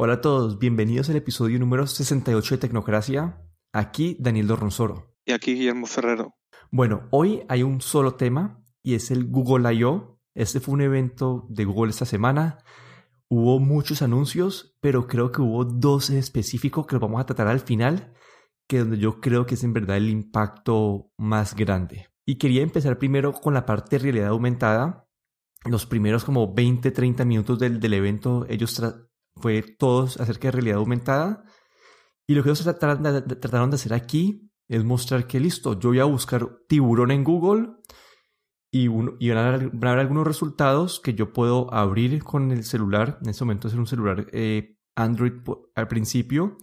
Hola a todos, bienvenidos al episodio número 68 de Tecnocracia. Aquí Daniel Dorronzoro. Y aquí Guillermo Ferrero. Bueno, hoy hay un solo tema y es el Google I.O. Este fue un evento de Google esta semana. Hubo muchos anuncios, pero creo que hubo dos en específico que los vamos a tratar al final, que es donde yo creo que es en verdad el impacto más grande. Y quería empezar primero con la parte de realidad aumentada. Los primeros como 20, 30 minutos del, del evento, ellos fue todos acerca de realidad aumentada. Y lo que ellos trataron de, hacer aquí es mostrar que listo, yo voy a buscar tiburón en Google y, van, a haber, algunos resultados que yo puedo abrir con el celular. En este momento es un celular eh, Android al principio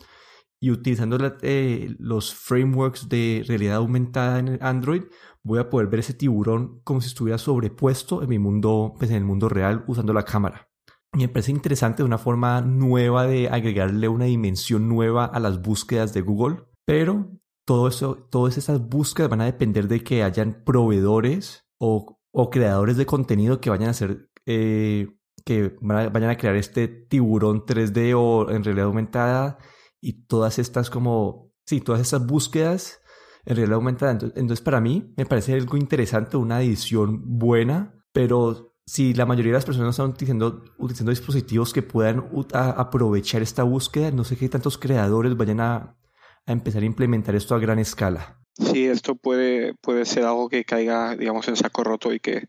y utilizando eh, los frameworks de realidad aumentada en Android voy a poder ver ese tiburón como si estuviera sobrepuesto en mi mundo, pues en el mundo real usando la cámara. Me parece interesante una forma nueva de agregarle una dimensión nueva a las búsquedas de Google, pero todo eso, todas esas búsquedas van a depender de que hayan proveedores o, o creadores de contenido que vayan a hacer, eh, que vayan a crear este tiburón 3D o en realidad aumentada y todas estas como, sí, todas estas búsquedas en realidad aumentada. Entonces, para mí me parece algo interesante, una edición buena, pero si la mayoría de las personas están utilizando, dispositivos que puedan aprovechar esta búsqueda, no sé qué tantos creadores vayan a, a, empezar a implementar esto a gran escala. Sí, esto puede, puede ser algo que caiga, digamos, en saco roto y que,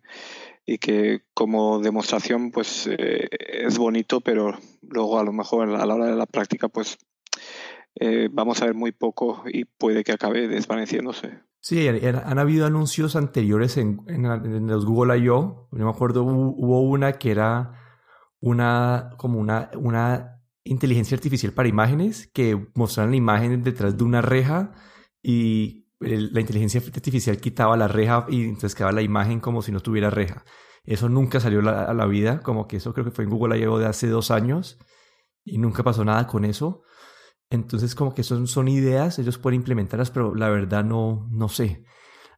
y que como demostración pues eh, es bonito, pero luego a lo mejor a la hora de la práctica pues eh, vamos a ver muy poco y puede que acabe desvaneciéndose. Sí, han, habido anuncios anteriores en, en, los Google I.O. Yo me acuerdo, hubo, una que era una, como una, una inteligencia artificial para imágenes que mostraban la imagen detrás de una reja y la inteligencia artificial quitaba la reja y entonces quedaba la imagen como si no tuviera reja. Eso nunca salió a la vida, como que eso creo que fue en Google I.O. de hace dos años y nunca pasó nada con eso. Entonces, como que son, son ideas, ellos pueden implementarlas, pero la verdad no, no sé.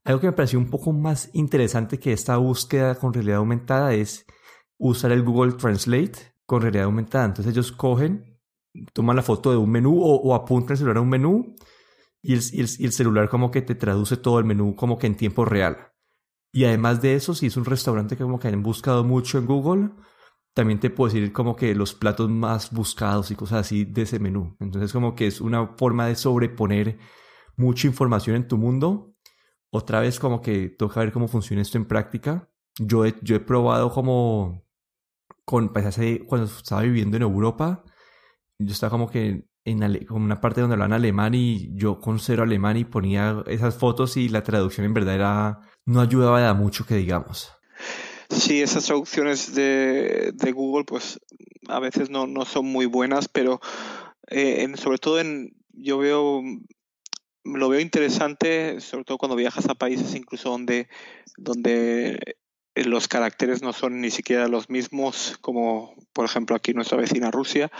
Algo que me pareció un poco más interesante que esta búsqueda con realidad aumentada es usar el Google Translate con realidad aumentada. Entonces ellos cogen, toman la foto de un menú o, apuntan el celular a un menú y el, y, el, celular como que te traduce todo el menú como que en tiempo real. Y además de eso, si es un restaurante que como que han buscado mucho en Google, también te puedo decir como que los platos más buscados y cosas así de ese menú. Entonces como que es una forma de sobreponer mucha información en tu mundo. Otra vez como que toca ver cómo funciona esto en práctica. Yo he, yo he probado como con pues hace, cuando estaba viviendo en Europa, yo estaba como que en como una parte donde hablaban alemán y yo con cero alemán y ponía esas fotos y la traducción en verdad era no ayudaba de mucho que digamos. Sí, esas traducciones de, de Google, pues a veces no, no son muy buenas, pero eh, en, sobre todo en, yo veo, lo veo interesante, sobre todo cuando viajas a países incluso donde, donde los caracteres no son ni siquiera los mismos, como por ejemplo aquí nuestra vecina Rusia,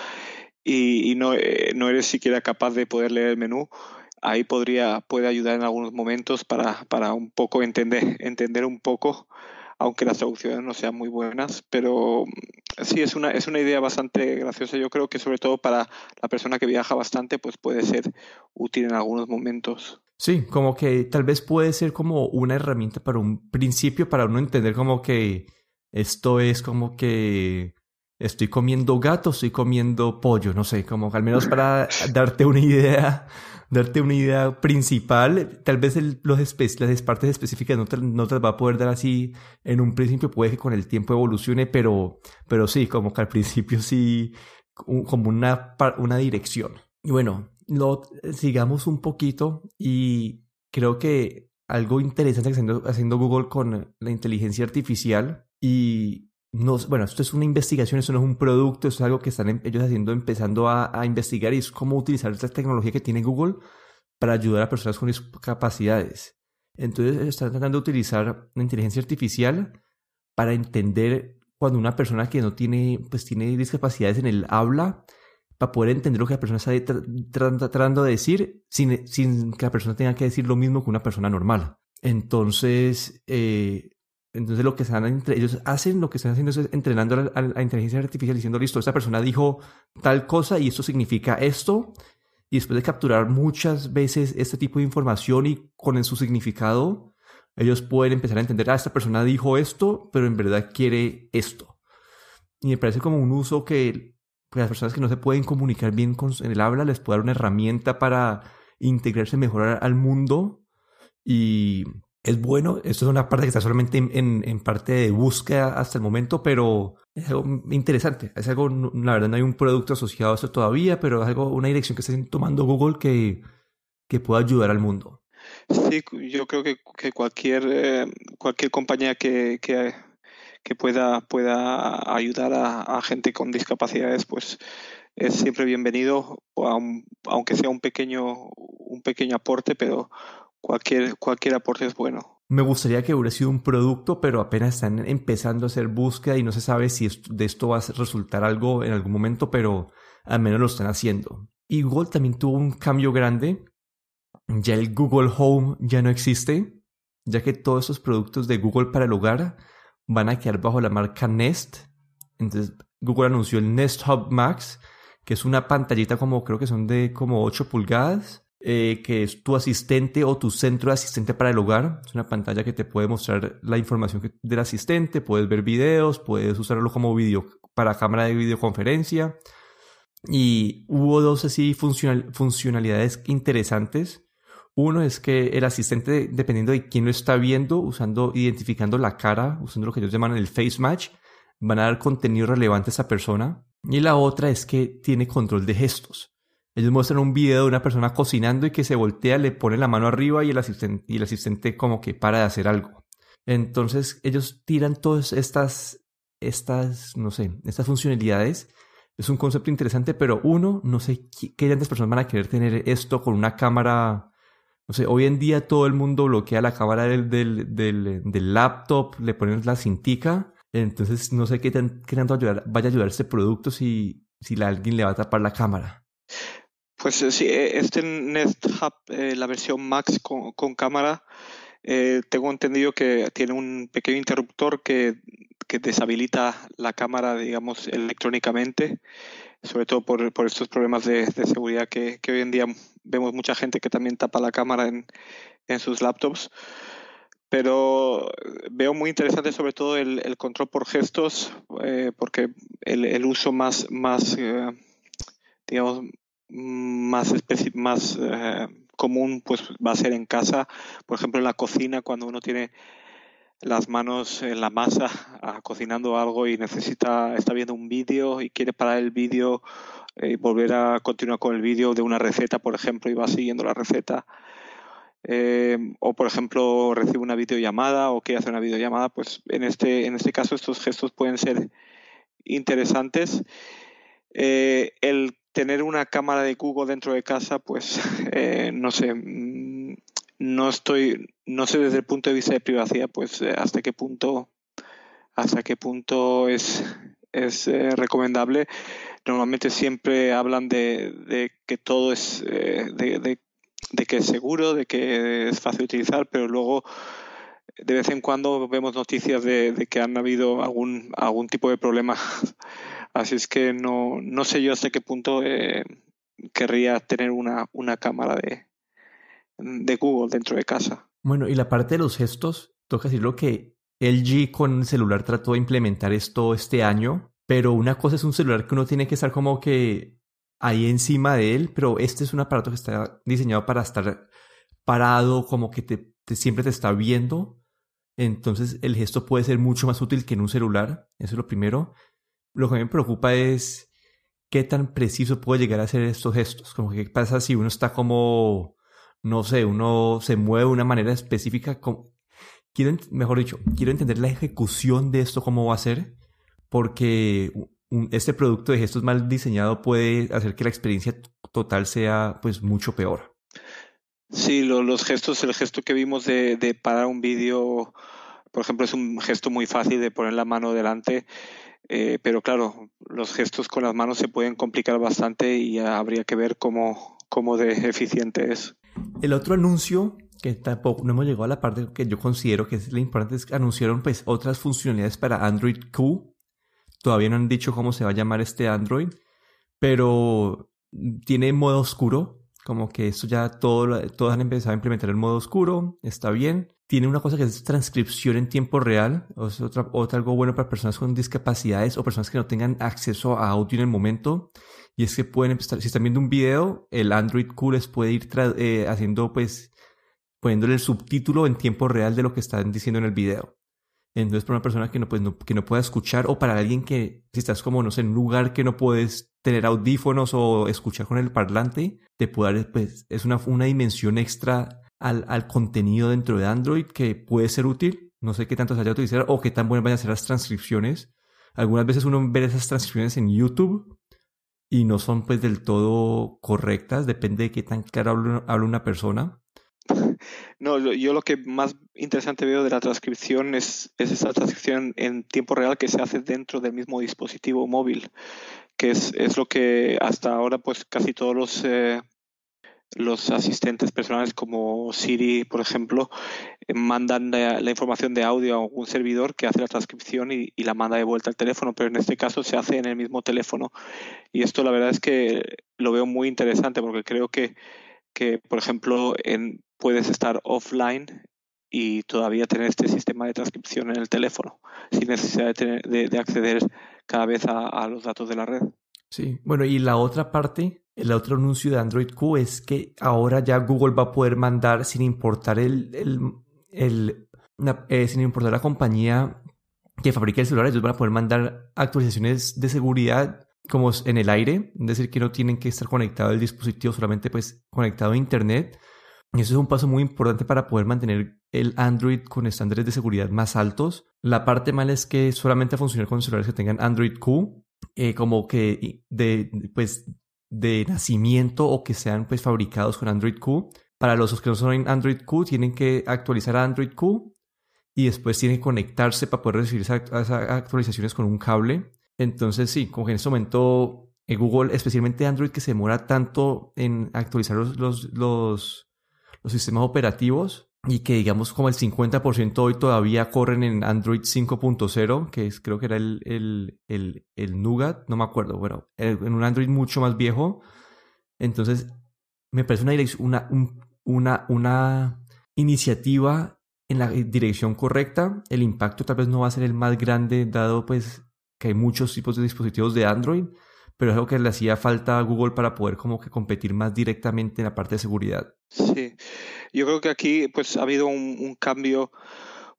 y, y no, eh, no eres siquiera capaz de poder leer el menú. Ahí podría puede ayudar en algunos momentos para, para un poco entender entender un poco aunque las traducciones no sean muy buenas, pero mm, sí es una, es una idea bastante graciosa. Yo creo que sobre todo para la persona que viaja bastante, pues puede ser útil en algunos momentos. Sí, como que tal vez puede ser como una herramienta para un principio, para uno entender como que esto es como que estoy comiendo gato, estoy comiendo pollo, no sé, como al menos para darte una idea darte una idea principal. Tal vez los las partes específicas no te, no te las va a poder dar así en un principio. Puede que con el tiempo evolucione, pero, pero sí, como que al principio sí, como una, una dirección. Y bueno, lo, sigamos un poquito y creo que algo interesante que está haciendo, haciendo Google con la inteligencia artificial y no, bueno, esto es una investigación, esto no es un producto, es algo que están em, ellos haciendo, empezando a, investigar y es cómo utilizar esta tecnología que tiene Google para ayudar a personas con discapacidades. Entonces están tratando de utilizar la inteligencia artificial para entender cuando una persona que no tiene, pues tiene discapacidades en el habla, para poder entender lo que la persona está tratando de decir sin, sin, que la persona tenga que decir lo mismo que una persona normal. Entonces, eh, Entonces lo que están entre ellos hacen, lo que están haciendo es entrenando a la, inteligencia artificial diciendo, listo, esta persona dijo tal cosa y esto significa esto. Y después de capturar muchas veces este tipo de información y con su significado, ellos pueden empezar a entender, ah, esta persona dijo esto, pero en verdad quiere esto. Y me parece como un uso que pues, las personas que no se pueden comunicar bien con, el habla les puede dar una herramienta para integrarse mejor al mundo y es bueno. Esto es una parte que está solamente en, en, parte de búsqueda hasta el momento, pero es algo interesante. Es algo, la verdad, no hay un producto asociado a eso todavía, pero es algo, una dirección que está tomando Google que, que pueda ayudar al mundo. Sí, yo creo que, que cualquier, eh, cualquier compañía que, que, pueda, pueda ayudar a, a, gente con discapacidades, pues es siempre bienvenido, aunque sea un pequeño, un pequeño aporte, pero cualquier, cualquier aporte es bueno. Me gustaría que hubiera sido un producto, pero apenas están empezando a hacer búsqueda y no se sabe si de esto va a resultar algo en algún momento, pero al menos lo están haciendo. Y Google también tuvo un cambio grande. Ya el Google Home ya no existe, ya que todos esos productos de Google para el hogar van a quedar bajo la marca Nest. Entonces Google anunció el Nest Hub Max, que es una pantallita como creo que son de como 8 pulgadas eh, que es tu asistente o tu centro de asistente para el hogar. Es una pantalla que te puede mostrar la información del asistente, puedes ver videos, puedes usarlo como video para cámara de videoconferencia. Y hubo dos así funcionalidades interesantes. Uno es que el asistente, dependiendo de quién lo está viendo, usando, identificando la cara, usando lo que ellos llaman el face match, van a dar contenido relevante a esa persona. Y la otra es que tiene control de gestos. Ellos muestran un video de una persona cocinando y que se voltea, le pone la mano arriba y el asistente, y el asistente como que para de hacer algo. Entonces ellos tiran todas estas, estas, no sé, estas funcionalidades. Es un concepto interesante, pero uno, no sé qué, tantas personas van a querer tener esto con una cámara. No sé, hoy en día todo el mundo bloquea la cámara del, del, del, laptop, le ponen la cintica. Entonces no sé qué, qué tanto vaya a ayudar este producto si, si alguien le va a tapar la cámara. Pues eh, sí, eh, este Nest Hub, eh, la versión Max con, cámara, tengo entendido que tiene un pequeño interruptor que, deshabilita la cámara, digamos, electrónicamente, sobre todo por, estos problemas de, seguridad que, hoy en día vemos mucha gente que también tapa la cámara en, sus laptops. Pero veo muy interesante sobre todo el, control por gestos, porque el, uso más, más digamos, más, más eh, común pues va a ser en casa, por ejemplo en la cocina cuando uno tiene las manos en la masa ah, cocinando algo y necesita, está viendo un vídeo y quiere parar el vídeo y volver a continuar con el vídeo de una receta, por ejemplo, y va siguiendo la receta. Eh, o por ejemplo recibe una videollamada o quiere hacer una videollamada, pues en este, en este caso estos gestos pueden ser interesantes. Eh, el tener una cámara de Google dentro de casa, pues eh, no sé, mm, no estoy, no sé desde el punto de vista de privacidad, pues eh, hasta qué punto, hasta qué punto es, es eh, recomendable. Normalmente siempre hablan de, que todo es, de, que es seguro, de que es fácil de utilizar, pero luego de vez en cuando vemos noticias de, de que han habido algún, algún tipo de problema Así es que no, no sé yo hasta qué punto eh, querría tener una, una cámara de, de Google dentro de casa. Bueno, y la parte de los gestos, toca decirlo que LG con el celular trató de implementar esto este año, pero una cosa es un celular que uno tiene que estar como que ahí encima de él, pero este es un aparato que está diseñado para estar parado, como que te, siempre te está viendo. Entonces el gesto puede ser mucho más útil que en un celular, eso es lo primero. Lo que me preocupa es qué tan preciso puede llegar a ser estos gestos. Como qué pasa si uno está como, no sé, uno se mueve de una manera específica. Quiero, mejor dicho, quiero entender la ejecución de esto, cómo va a ser, porque este producto de gestos mal diseñado puede hacer que la experiencia total sea pues mucho peor. Sí, los gestos, el gesto que vimos de, de parar un vídeo, por ejemplo, es un gesto muy fácil de poner la mano delante eh, pero claro, los gestos con las manos se pueden complicar bastante y habría que ver cómo, cómo de eficiente es. El otro anuncio que tampoco no hemos llegado a la parte que yo considero que es la importante, es que anunciaron pues otras funcionalidades para Android Q. Todavía no han dicho cómo se va a llamar este Android, pero tiene modo oscuro, como que esto ya todo, todos han empezado a implementar el modo oscuro, está bien. Tiene una cosa que es transcripción en tiempo real, o es otra, otra algo bueno para personas con discapacidades o personas que no tengan acceso a audio en el momento. Y es que pueden empezar, si están viendo un video, el Android Q les puede ir eh, haciendo pues poniéndole el subtítulo en tiempo real de lo que están diciendo en el video. Entonces, para una persona que no, pues, que no pueda escuchar o para alguien que, si estás como, no sé, en un lugar que no puedes tener audífonos o escuchar con el parlante, te puede dar, pues, es una, una dimensión extra al, al contenido dentro de Android que puede ser útil. No sé qué tanto se haya utilizar o qué tan buenas vayan a ser las transcripciones. Algunas veces uno ve esas transcripciones en YouTube y no son pues del todo correctas, depende de qué tan claro habla una persona. No, yo lo que más interesante veo de la transcripción es, esa transcripción en tiempo real que se hace dentro del mismo dispositivo móvil, que es, lo que hasta ahora pues casi todos los, eh, los asistentes personales como Siri, por ejemplo, eh, mandan la, información de audio a un servidor que hace la transcripción y, la manda de vuelta al teléfono, pero en este caso se hace en el mismo teléfono. Y esto la verdad es que lo veo muy interesante porque creo que por ejemplo, en, puedes estar offline y todavía tener este sistema de transcripción en el teléfono, sin necesidad de, de, acceder cada vez a, los datos de la red. Sí, bueno, y la otra parte, el otro anuncio de Android Q es que ahora ya Google va a poder mandar, sin importar el, el, el eh, sin importar la compañía que fabrica el celular, ellos van a poder mandar actualizaciones de seguridad como en el aire, es decir, que no tienen que estar conectado el dispositivo, solamente pues conectado a internet. Y eso es un paso muy importante para poder mantener el Android con estándares de seguridad más altos. La parte mala es que solamente va a funcionar con celulares que tengan Android Q, eh, como que de, pues, de nacimiento o que sean pues fabricados con Android Q. Para los que no son Android Q, tienen que actualizar a Android Q y después tienen que conectarse para poder recibir esas actualizaciones con un cable. Entonces sí, como que en este momento eh, Google, especialmente Android, que se demora tanto en actualizar los, los, los, sistemas operativos y que digamos como el 50% hoy todavía corren en Android 5.0, que es, creo que era el, el, el, el Nougat, no me acuerdo, bueno, en un Android mucho más viejo. Entonces, me parece una, una, una, una iniciativa en la dirección correcta. El impacto tal vez no va a ser el más grande dado pues que hay muchos tipos de dispositivos de Android, pero es algo que le hacía falta a Google para poder como que competir más directamente en la parte de seguridad. Sí, yo creo que aquí pues ha habido un, un cambio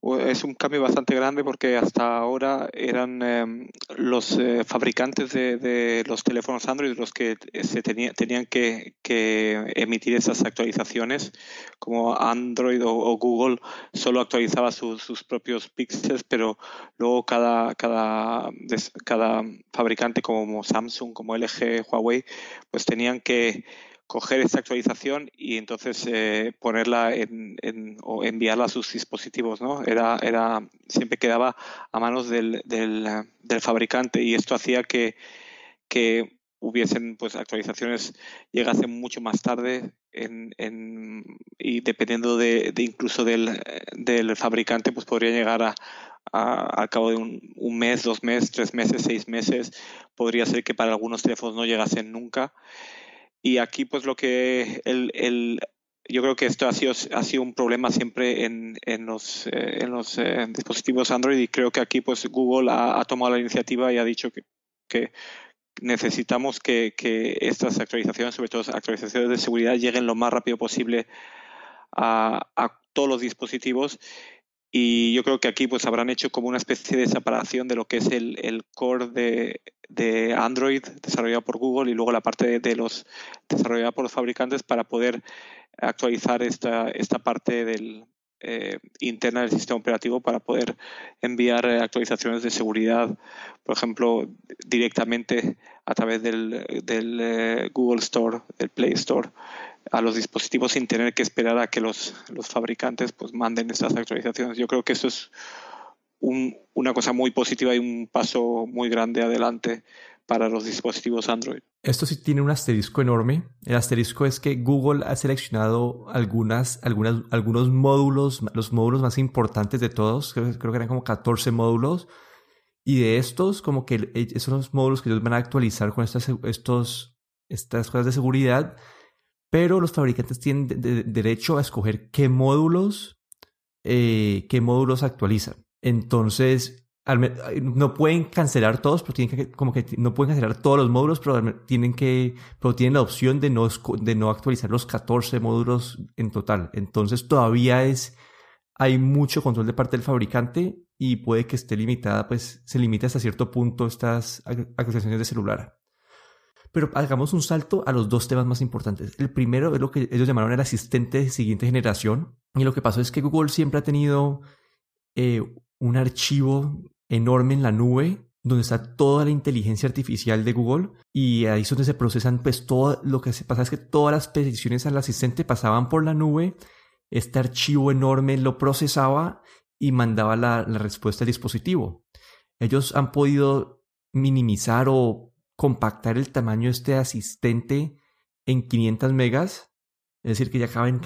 es un cambio bastante grande porque hasta ahora eran em, los eh, fabricantes de, los teléfonos Android los que se tenían que, emitir esas actualizaciones, como Android o, Google solo actualizaba sus propios píxeles, pero luego cada, cada, cada fabricante como Samsung, como LG, Huawei, pues tenían que coger esta actualización y entonces eh, ponerla en, o enviarla a sus dispositivos, ¿no? Era, era, siempre quedaba a manos del, del, fabricante y esto hacía que, que hubiesen pues actualizaciones llegasen mucho más tarde en, en, y dependiendo de, incluso del, del, fabricante pues podría llegar a, al cabo de un, un, mes, dos meses, tres meses, seis meses podría ser que para algunos teléfonos no llegasen nunca y aquí, pues lo que el, el, yo creo que esto ha sido, ha sido un problema siempre en, en los, eh, en los eh, dispositivos Android y creo que aquí pues Google ha, tomado la iniciativa y ha dicho que, que necesitamos que, que, estas actualizaciones, sobre todo actualizaciones de seguridad, lleguen lo más rápido posible a, a todos los dispositivos. Y yo creo que aquí pues habrán hecho como una especie de separación de lo que es el, el core de, de, Android desarrollado por Google y luego la parte de, los desarrollada por los fabricantes para poder actualizar esta, esta parte del, eh, interna del sistema operativo para poder enviar actualizaciones de seguridad, por ejemplo, directamente a través del, eh, Google Store, del Play Store a los dispositivos sin tener que esperar a que los, los fabricantes pues manden esas actualizaciones. Yo creo que eso es un, una cosa muy positiva y un paso muy grande adelante para los dispositivos Android. Esto sí tiene un asterisco enorme. El asterisco es que Google ha seleccionado algunas, algunas, algunos módulos, los módulos más importantes de todos, creo, creo que eran como 14 módulos, y de estos, como que esos son los módulos que ellos van a actualizar con estas, estos, estas cosas de seguridad, pero los fabricantes tienen derecho a escoger qué módulos, eh, qué módulos actualizan. Entonces, no pueden cancelar todos, pero tienen que, como que no pueden cancelar todos los módulos, pero tienen que, pero tienen la opción de no, de no actualizar los 14 módulos en total. Entonces todavía es, hay mucho control de parte del fabricante y puede que esté limitada, pues se limita hasta cierto punto estas actualizaciones de celular. Pero hagamos un salto a los dos temas más importantes. El primero es lo que ellos llamaron el asistente de siguiente generación. Y lo que pasó es que Google siempre ha tenido eh, un archivo enorme en la nube donde está toda la inteligencia artificial de Google y ahí es donde se procesan pues todo lo que se pasa es que todas las peticiones al asistente pasaban por la nube, este archivo enorme lo procesaba y mandaba la, la respuesta al dispositivo. Ellos han podido minimizar o compactar el tamaño de este asistente en 500 megas, es decir, que ya cabe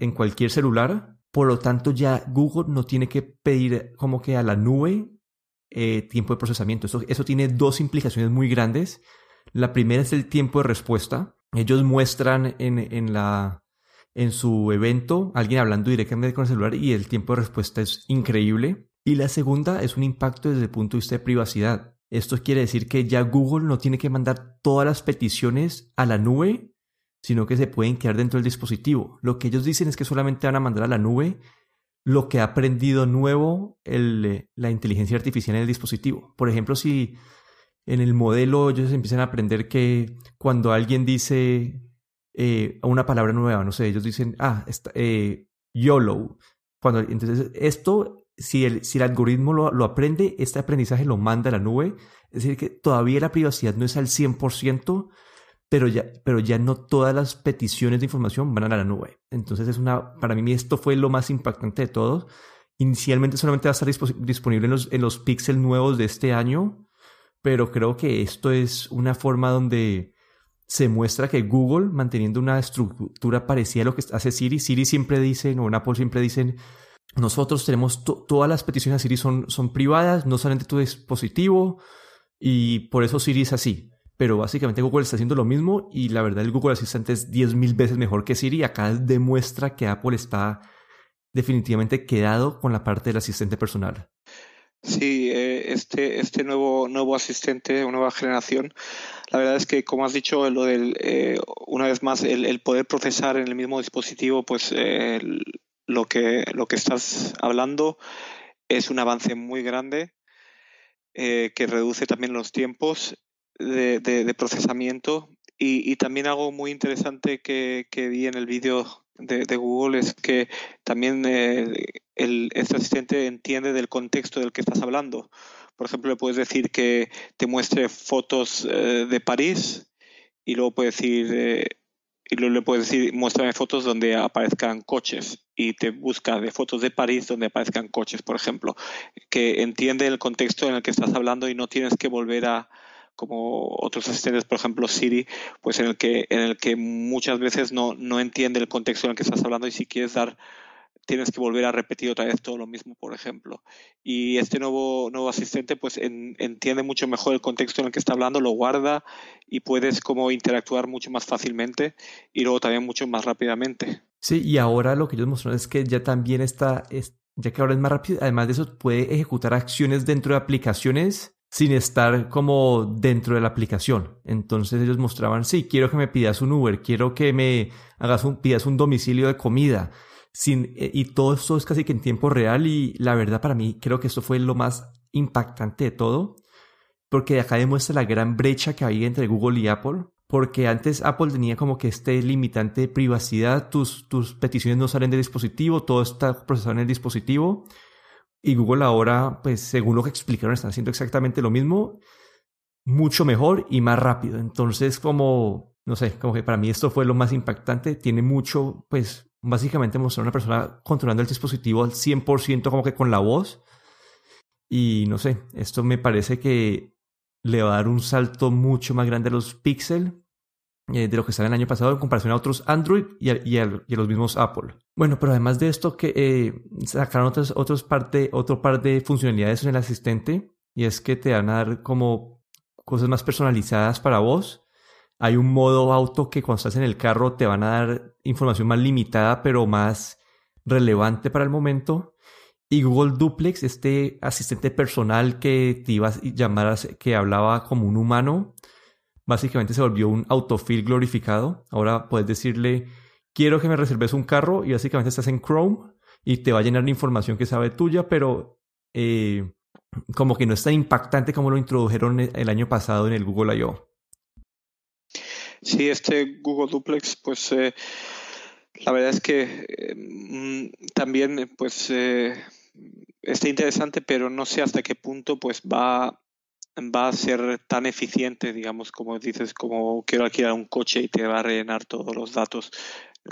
en cualquier celular por lo tanto, ya Google no tiene que pedir como que a la nube eh, tiempo de procesamiento. Eso, eso tiene dos implicaciones muy grandes. La primera es el tiempo de respuesta. Ellos muestran en, en, la, en su evento alguien hablando directamente con el celular y el tiempo de respuesta es increíble. Y la segunda es un impacto desde el punto de vista de privacidad. Esto quiere decir que ya Google no tiene que mandar todas las peticiones a la nube sino que se pueden quedar dentro del dispositivo. Lo que ellos dicen es que solamente van a mandar a la nube lo que ha aprendido nuevo el, la inteligencia artificial en el dispositivo. Por ejemplo, si en el modelo ellos empiezan a aprender que cuando alguien dice eh, una palabra nueva, no sé, ellos dicen, ah, eh, YOLO. Cuando, entonces, esto, si el, si el algoritmo lo, lo, aprende, este aprendizaje lo manda a la nube. Es decir, que todavía la privacidad no es al 100%, pero ya, pero ya no todas las peticiones de información van a la nube. Entonces es una, para mí esto fue lo más impactante de todo. Inicialmente solamente va a estar disponible en los, en los Pixel nuevos de este año, pero creo que esto es una forma donde se muestra que Google, manteniendo una estructura parecida a lo que hace Siri, Siri siempre dicen, o en Apple siempre dicen, nosotros tenemos todas las peticiones a Siri son, son privadas, no salen de tu dispositivo, y por eso Siri es así pero básicamente Google está haciendo lo mismo y la verdad el Google Assistant es 10.000 veces mejor que Siri. Acá demuestra que Apple está definitivamente quedado con la parte del asistente personal. Sí, eh, este, este nuevo, nuevo asistente, nueva generación, la verdad es que, como has dicho, lo del, eh, una vez más, el, poder procesar en el mismo dispositivo, pues lo, que, lo que estás hablando es un avance muy grande eh, que reduce también los tiempos de, procesamiento. Y, también algo muy interesante que, vi en el vídeo de, Google es que también eh, el, este asistente entiende del contexto del que estás hablando. Por ejemplo, le puedes decir que te muestre fotos eh, de París y luego puedes decir, eh, y luego le puedes decir, muéstrame fotos donde aparezcan coches y te busca de fotos de París donde aparezcan coches, por ejemplo, que entiende el contexto en el que estás hablando y no tienes que volver a, como otros asistentes, por ejemplo Siri, pues en el que, en el que muchas veces no, no entiende el contexto en el que estás hablando y si quieres dar tienes que volver a repetir otra vez todo lo mismo, por ejemplo. Y este nuevo, nuevo asistente pues entiende mucho mejor el contexto en el que está hablando, lo guarda y puedes como interactuar mucho más fácilmente y luego también mucho más rápidamente. Sí, y ahora lo que ellos mostraron es que ya también está, ya que ahora es más rápido, además de eso puede ejecutar acciones dentro de aplicaciones sin estar como dentro de la aplicación. Entonces ellos mostraban, sí, quiero que me pidas un Uber, quiero que me hagas un, pidas un domicilio de comida. Sin, eh, y todo esto es casi que en tiempo real y la verdad para mí creo que esto fue lo más impactante de todo, porque acá demuestra la gran brecha que había entre Google y Apple, porque antes Apple tenía como que este limitante de privacidad, tus, tus peticiones no salen del dispositivo, todo está procesado en el dispositivo, y Google ahora, pues según lo que explicaron, está haciendo exactamente lo mismo, mucho mejor y más rápido. Entonces, como, no sé, como que para mí esto fue lo más impactante. Tiene mucho, pues básicamente mostrar a una persona controlando el dispositivo al 100% como que con la voz. Y no sé, esto me parece que le va a dar un salto mucho más grande a los Pixel eh, de lo que están el año pasado en comparación a otros Android y a, los mismos Apple. Bueno, pero además de esto, que eh, sacaron otros, otros parte, otro par de funcionalidades en el asistente y es que te van a dar como cosas más personalizadas para vos. Hay un modo auto que cuando estás en el carro te van a dar información más limitada pero más relevante para el momento. Y Google Duplex, este asistente personal que te iba a llamar, que hablaba como un humano, básicamente se volvió un autofill glorificado. Ahora puedes decirle, quiero que me reserves un carro y básicamente estás en Chrome y te va a llenar de información que sabe tuya, pero eh, como que no es tan impactante como lo introdujeron el año pasado en el Google I.O. Sí, este Google Duplex, pues eh, la verdad es que eh, mm, también pues está interesante, pero no sé hasta qué punto pues va va a ser tan eficiente, digamos, como dices, como quiero alquilar un coche y te va a rellenar todos los datos.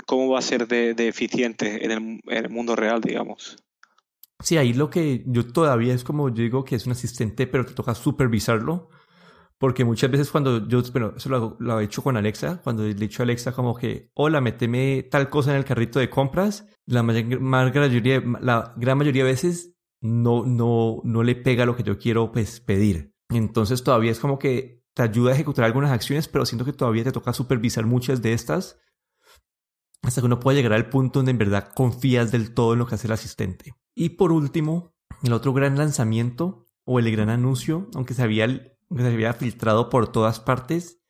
¿Cómo va a ser de, eficiente en el, en el, mundo real, digamos? Sí, ahí lo que yo todavía es como yo digo que es un asistente, pero te toca supervisarlo. Porque muchas veces cuando yo, bueno, eso lo, lo he hecho con Alexa, cuando le he dicho a Alexa como que, hola, méteme tal cosa en el carrito de compras, la, mayoría, la gran mayoría de veces no, no, no le pega lo que yo quiero pues, pedir. Entonces todavía es como que te ayuda a ejecutar algunas acciones, pero siento que todavía te toca supervisar muchas de estas hasta que uno pueda llegar al punto donde en verdad confías del todo en lo que hace el asistente. Y por último, el otro gran lanzamiento o el gran anuncio, aunque se había, se había filtrado por todas partes,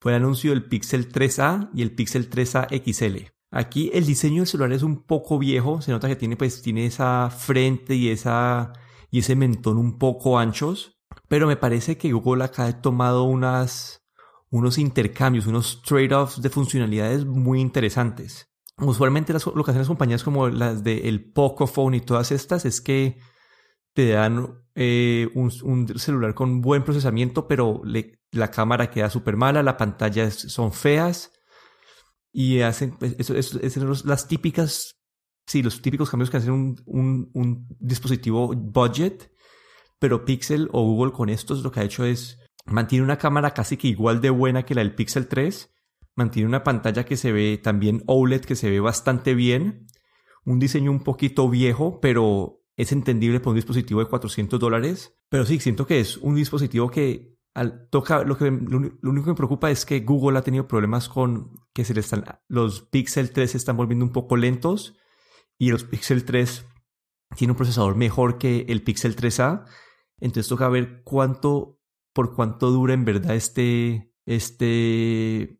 fue el anuncio del Pixel 3A y el Pixel 3A XL. Aquí el diseño del celular es un poco viejo, se nota que tiene pues tiene esa frente y esa y ese mentón un poco anchos, pero me parece que Google acá ha tomado unas, unos intercambios, unos trade-offs de funcionalidades muy interesantes. Usualmente las, lo que hacen las compañías como las de el Pocophone y todas estas es que te dan eh, un, celular con buen procesamiento, pero la cámara queda súper mala, las pantallas son feas y hacen pues, eso, las típicas, sí, los típicos cambios que hacen un, un, un dispositivo budget pero Pixel o Google con estos lo que ha hecho es mantiene una cámara casi que igual de buena que la del Pixel 3, mantiene una pantalla que se ve también OLED que se ve bastante bien, un diseño un poquito viejo, pero es entendible por un dispositivo de 400 dólares. Pero sí, siento que es un dispositivo que toca, lo, que, lo, único que me preocupa es que Google ha tenido problemas con que se le están, los Pixel 3 se están volviendo un poco lentos y los Pixel 3 tiene un procesador mejor que el Pixel 3A entonces toca ver cuánto, por cuánto dura en verdad este, este,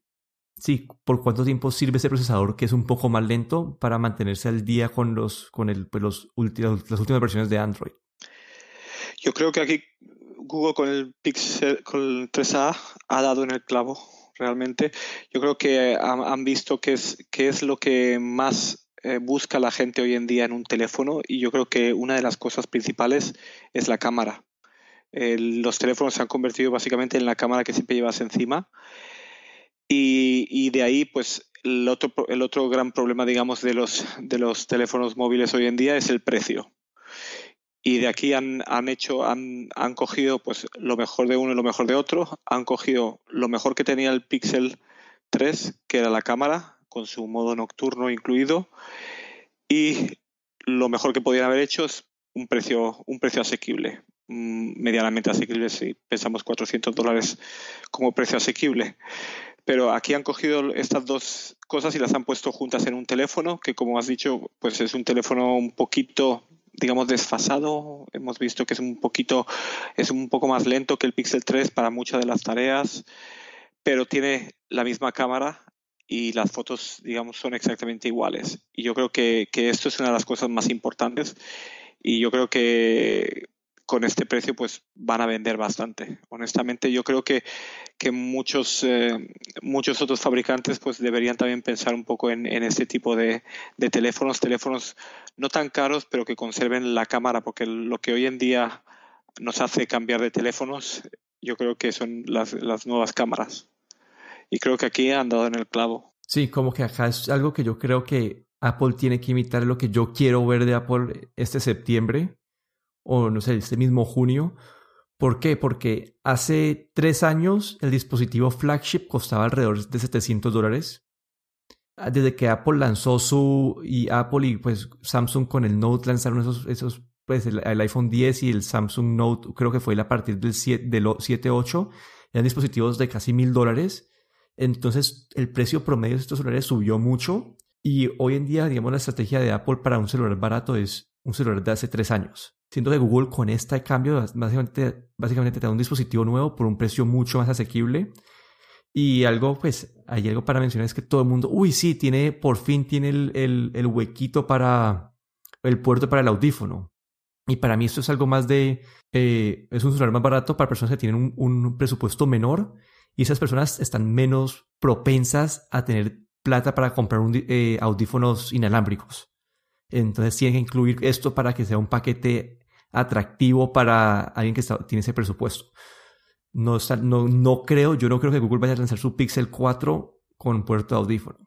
sí, por cuánto tiempo sirve ese procesador que es un poco más lento para mantenerse al día con los, con el, pues los las últimas versiones de Android. Yo creo que aquí Google con el Pixel, con el 3A ha dado en el clavo realmente. Yo creo que han, visto qué es, qué es lo que más eh, busca la gente hoy en día en un teléfono y yo creo que una de las cosas principales es la cámara los teléfonos se han convertido básicamente en la cámara que siempre llevas encima. Y, de ahí, pues, el otro, el otro gran problema, digamos, de los, de los teléfonos móviles hoy en día es el precio. Y de aquí han, han hecho, han, han, cogido pues lo mejor de uno y lo mejor de otro. Han cogido lo mejor que tenía el Pixel 3, que era la cámara, con su modo nocturno incluido. Y lo mejor que podían haber hecho es un precio, un precio asequible. Mm, medianamente asequible si pensamos 400 dólares como precio asequible. Pero aquí han cogido estas dos cosas y las han puesto juntas en un teléfono, que como has dicho, pues es un teléfono un poquito, digamos, desfasado. Hemos visto que es un poquito, es un poco más lento que el Pixel 3 para muchas de las tareas, pero tiene la misma cámara y las fotos, digamos, son exactamente iguales. Y yo creo que, que esto es una de las cosas más importantes. Y yo creo que con este precio pues van a vender bastante. Honestamente yo creo que, que muchos, eh, muchos otros fabricantes pues deberían también pensar un poco en, este tipo de, teléfonos, teléfonos no tan caros pero que conserven la cámara porque lo que hoy en día nos hace cambiar de teléfonos yo creo que son las, las nuevas cámaras. Y creo que aquí han dado en el clavo. Sí, como que acá es algo que yo creo que Apple tiene que imitar lo que yo quiero ver de Apple este septiembre o no sé, este mismo junio, ¿Por qué? Porque hace tres años el dispositivo flagship costaba alrededor de 700 dólares. Ah, desde que Apple lanzó su, y Apple y pues Samsung con el Note lanzaron esos, esos pues el, iPhone 10 y el Samsung Note, creo que fue a partir del 7, del 7.8, eran dispositivos de casi mil dólares. Entonces el precio promedio de estos celulares subió mucho y hoy en día, digamos, la estrategia de Apple para un celular barato es un celular de hace tres años. Siento que Google con este cambio básicamente, básicamente te da un dispositivo nuevo por un precio mucho más asequible. Y algo, pues, hay algo para mencionar es que todo el mundo, uy, sí, tiene, por fin tiene el, el, huequito para el puerto para el audífono. Y para mí esto es algo más de, eh, es un celular más barato para personas que tienen un, presupuesto menor y esas personas están menos propensas a tener plata para comprar un, eh, audífonos inalámbricos. Entonces tienen que incluir esto para que sea un paquete atractivo para alguien que tiene ese presupuesto. No, no, no creo, yo no creo que Google vaya a lanzar su Pixel 4 con puerto de audífono.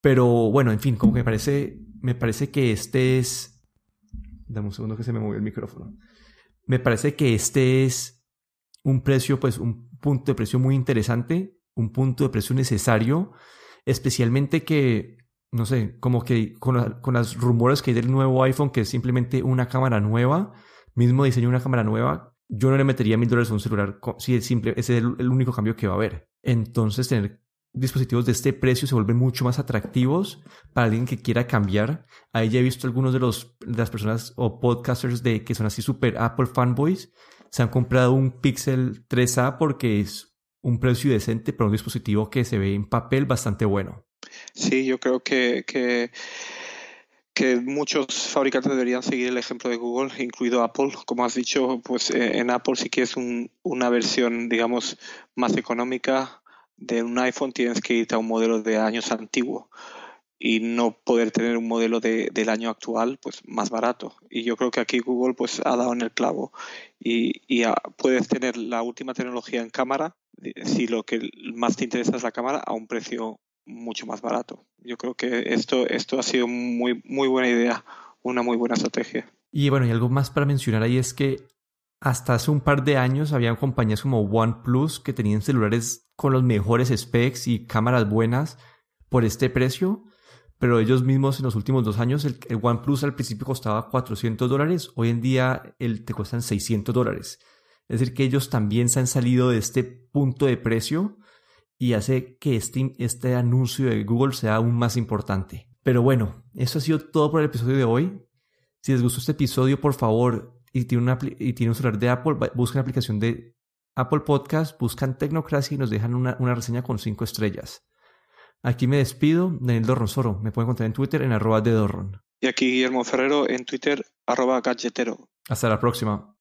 Pero bueno, en fin, como que me parece, me parece que este es... Dame un segundo que se me movió el micrófono. Me parece que este es un precio, pues un punto de precio muy interesante, un punto de precio necesario, especialmente que no sé, como que con, con las rumores que hay del nuevo iPhone, que es simplemente una cámara nueva, mismo diseño de una cámara nueva, yo no le metería mil dólares a un celular si es simple, ese es el, único cambio que va a haber. Entonces, tener dispositivos de este precio se vuelven mucho más atractivos para alguien que quiera cambiar. Ahí ya he visto algunos de, los, las personas o podcasters de que son así super Apple fanboys, se han comprado un Pixel 3A porque es un precio decente para un dispositivo que se ve en papel bastante bueno. Sí, yo creo que, que, muchos fabricantes deberían seguir el ejemplo de Google, incluido Apple. Como has dicho, pues eh, en Apple sí que es una versión, digamos, más económica de un iPhone, tienes que irte a un modelo de años antiguo y no poder tener un modelo de, del año actual pues más barato y yo creo que aquí Google pues ha dado en el clavo y, y puedes tener la última tecnología en cámara si lo que más te interesa es la cámara a un precio mucho más barato. Yo creo que esto, esto ha sido muy, muy buena idea, una muy buena estrategia. Y bueno, y algo más para mencionar ahí es que hasta hace un par de años habían compañías como OnePlus que tenían celulares con los mejores specs y cámaras buenas por este precio, pero ellos mismos en los últimos dos años, el, OnePlus al principio costaba 400 dólares, hoy en día el, te cuestan 600 dólares. Es decir, que ellos también se han salido de este punto de precio y hace que este, este anuncio de Google sea aún más importante. Pero bueno, eso ha sido todo por el episodio de hoy. Si les gustó este episodio, por favor, y tiene, una, y tiene un celular de Apple, busquen la aplicación de Apple Podcast, buscan Tecnocracia y nos dejan una, una reseña con cinco estrellas. Aquí me despido, Daniel Dorronsoro. Me pueden encontrar en Twitter en arroba de Dorron. Y aquí Guillermo Ferrero en Twitter arroba galletero. Hasta la próxima.